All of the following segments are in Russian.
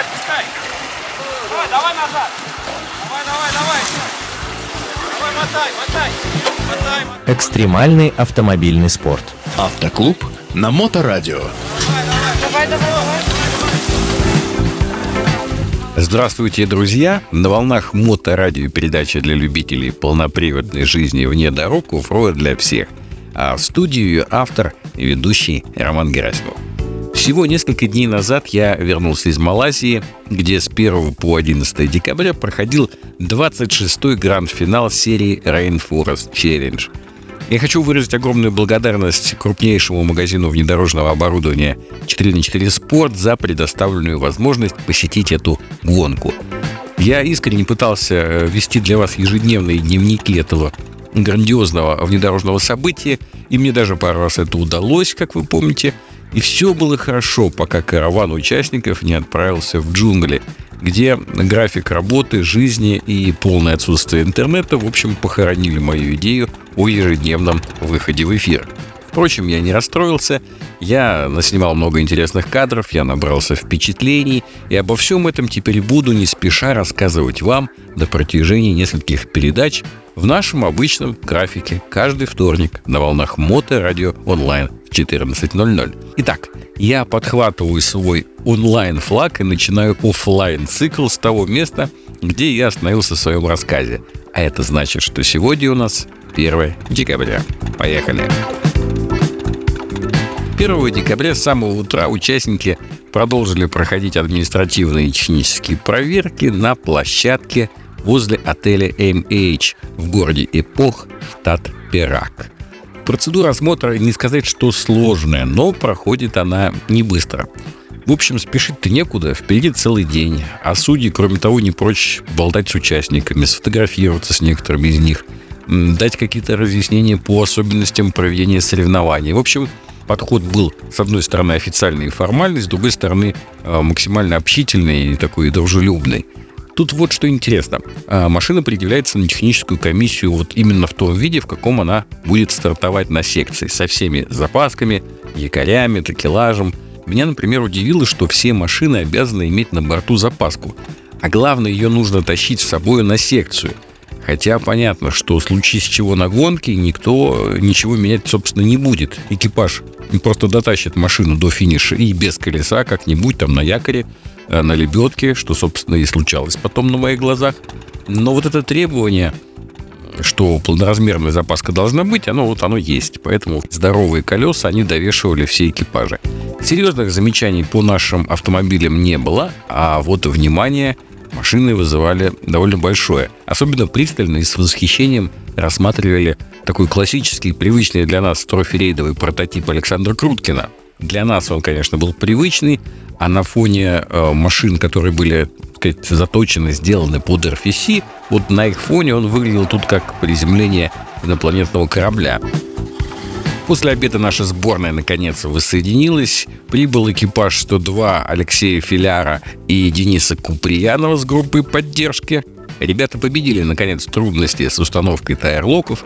отпускай. Давай, давай назад. Давай, давай, давай. Давай, мотай, мотай. Мотай, мотай. Экстремальный автомобильный спорт. Автоклуб на Моторадио. Давай, давай, давай. Здравствуйте, друзья! На волнах моторадио передача для любителей полноприводной жизни вне дорог Уфроя для всех. А в студию ее автор и ведущий Роман Герасимов. Всего несколько дней назад я вернулся из Малайзии, где с 1 по 11 декабря проходил 26-й гранд-финал серии Rainforest Challenge. Я хочу выразить огромную благодарность крупнейшему магазину внедорожного оборудования 4 на 4 Sport за предоставленную возможность посетить эту гонку. Я искренне пытался э, вести для вас ежедневные дневники этого грандиозного внедорожного события, и мне даже пару раз это удалось, как вы помните – и все было хорошо, пока караван участников не отправился в джунгли, где график работы, жизни и полное отсутствие интернета, в общем, похоронили мою идею о ежедневном выходе в эфир. Впрочем, я не расстроился, я наснимал много интересных кадров, я набрался впечатлений, и обо всем этом теперь буду не спеша рассказывать вам на протяжении нескольких передач в нашем обычном графике каждый вторник на волнах Мото Радио Онлайн в 14.00. Итак, я подхватываю свой онлайн-флаг и начинаю офлайн цикл с того места, где я остановился в своем рассказе. А это значит, что сегодня у нас 1 декабря. Поехали! 1 декабря с самого утра участники продолжили проходить административные технические проверки на площадке возле отеля MH в городе Эпох, штат Пирак. Процедура осмотра не сказать, что сложная, но проходит она не быстро. В общем, спешить-то некуда, впереди целый день. А судьи, кроме того, не прочь болтать с участниками, сфотографироваться с некоторыми из них, дать какие-то разъяснения по особенностям проведения соревнований. В общем, подход был, с одной стороны, официальный и формальный, с другой стороны, э, максимально общительный и такой дружелюбный. Тут вот что интересно. А, машина предъявляется на техническую комиссию вот именно в том виде, в каком она будет стартовать на секции, со всеми запасками, якорями, такелажем. Меня, например, удивило, что все машины обязаны иметь на борту запаску. А главное, ее нужно тащить с собой на секцию – Хотя понятно, что случись чего на гонке, никто ничего менять, собственно, не будет. Экипаж просто дотащит машину до финиша и без колеса как-нибудь там на якоре, на лебедке, что, собственно, и случалось потом на моих глазах. Но вот это требование, что полноразмерная запаска должна быть, оно вот оно есть. Поэтому здоровые колеса они довешивали все экипажи. Серьезных замечаний по нашим автомобилям не было, а вот внимание – машины вызывали довольно большое. Особенно пристально и с восхищением рассматривали такой классический, привычный для нас трофи-рейдовый прототип Александра Круткина. Для нас он, конечно, был привычный, а на фоне э, машин, которые были так сказать, заточены, сделаны под RFC, вот на их фоне он выглядел тут как приземление инопланетного корабля. После обеда наша сборная наконец воссоединилась. Прибыл экипаж 102 Алексея Филяра и Дениса Куприянова с группы поддержки. Ребята победили, наконец, трудности с установкой тайрлоков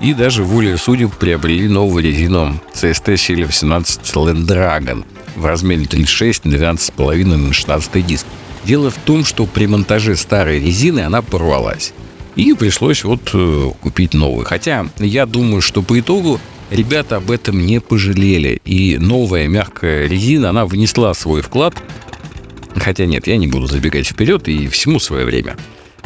и даже волей судеб приобрели новую резину CST Силе 18 Land Dragon в размере 36 на 12,5 на 16 диск. Дело в том, что при монтаже старой резины она порвалась. И пришлось вот э, купить новую. Хотя я думаю, что по итогу ребята об этом не пожалели. И новая мягкая резина, она внесла свой вклад. Хотя нет, я не буду забегать вперед и всему свое время.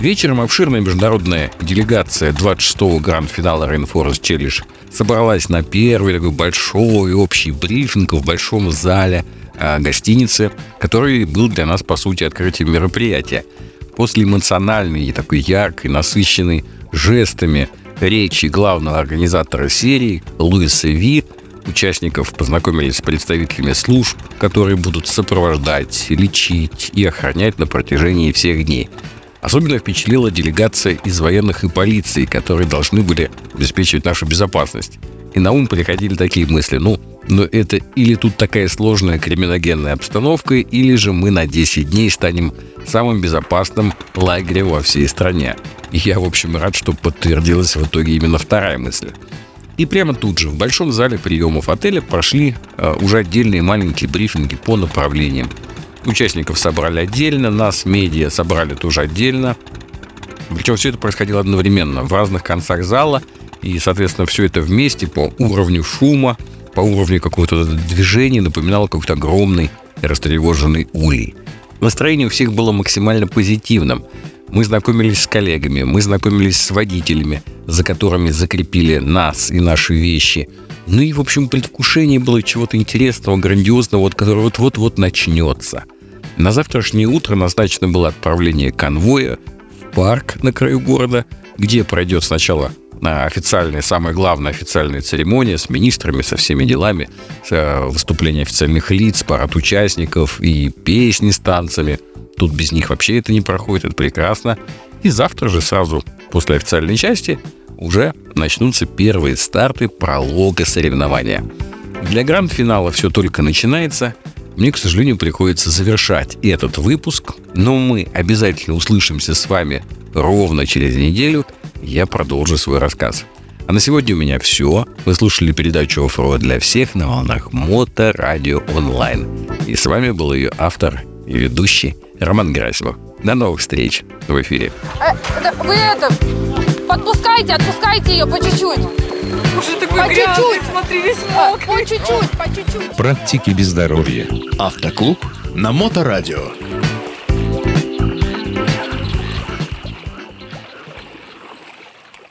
Вечером обширная международная делегация 26-го гранд-финала Rainforest Challenge собралась на первый такой большой общий брифинг в большом зале э, гостиницы, который был для нас, по сути, открытием мероприятия. После эмоциональной и такой яркой, насыщенной жестами речи главного организатора серии Луиса Ви участников познакомились с представителями служб, которые будут сопровождать, лечить и охранять на протяжении всех дней. Особенно впечатлила делегация из военных и полиции, которые должны были обеспечивать нашу безопасность. И на ум приходили такие мысли, ну, но это или тут такая сложная криминогенная обстановка, или же мы на 10 дней станем самым безопасным лагерем во всей стране. И я, в общем, рад, что подтвердилась в итоге именно вторая мысль. И прямо тут же, в большом зале приемов отеля, прошли э, уже отдельные маленькие брифинги по направлениям. Участников собрали отдельно, нас, медиа, собрали тоже отдельно. Причем все это происходило одновременно в разных концах зала. И, соответственно, все это вместе по уровню шума, по уровню какого-то движения напоминало какой-то огромный растревоженный улей. Настроение у всех было максимально позитивным. Мы знакомились с коллегами, мы знакомились с водителями, за которыми закрепили нас и наши вещи. Ну и, в общем, предвкушение было чего-то интересного, грандиозного, вот, которое вот-вот-вот начнется. На завтрашнее утро назначено было отправление конвоя парк на краю города, где пройдет сначала официальная, самая главная официальная церемония с министрами, со всеми делами, выступление официальных лиц, парад участников и песни с танцами. Тут без них вообще это не проходит, это прекрасно. И завтра же сразу после официальной части уже начнутся первые старты пролога соревнования. Для гранд-финала все только начинается. Мне, к сожалению, приходится завершать этот выпуск, но мы обязательно услышимся с вами ровно через неделю – я продолжу свой рассказ. А на сегодня у меня все. Вы слушали передачу «Оффроуд для всех» на волнах Мото Радио Онлайн. И с вами был ее автор и ведущий Роман Герасимов. До новых встреч в эфире. Э, вы это, подпускайте, отпускайте ее по чуть-чуть. Уже такой По грязный, чуть-чуть. смотри, весь А, мокрый. По чуть-чуть, по чуть-чуть. Практики без здоровья. Автоклуб на Моторадио.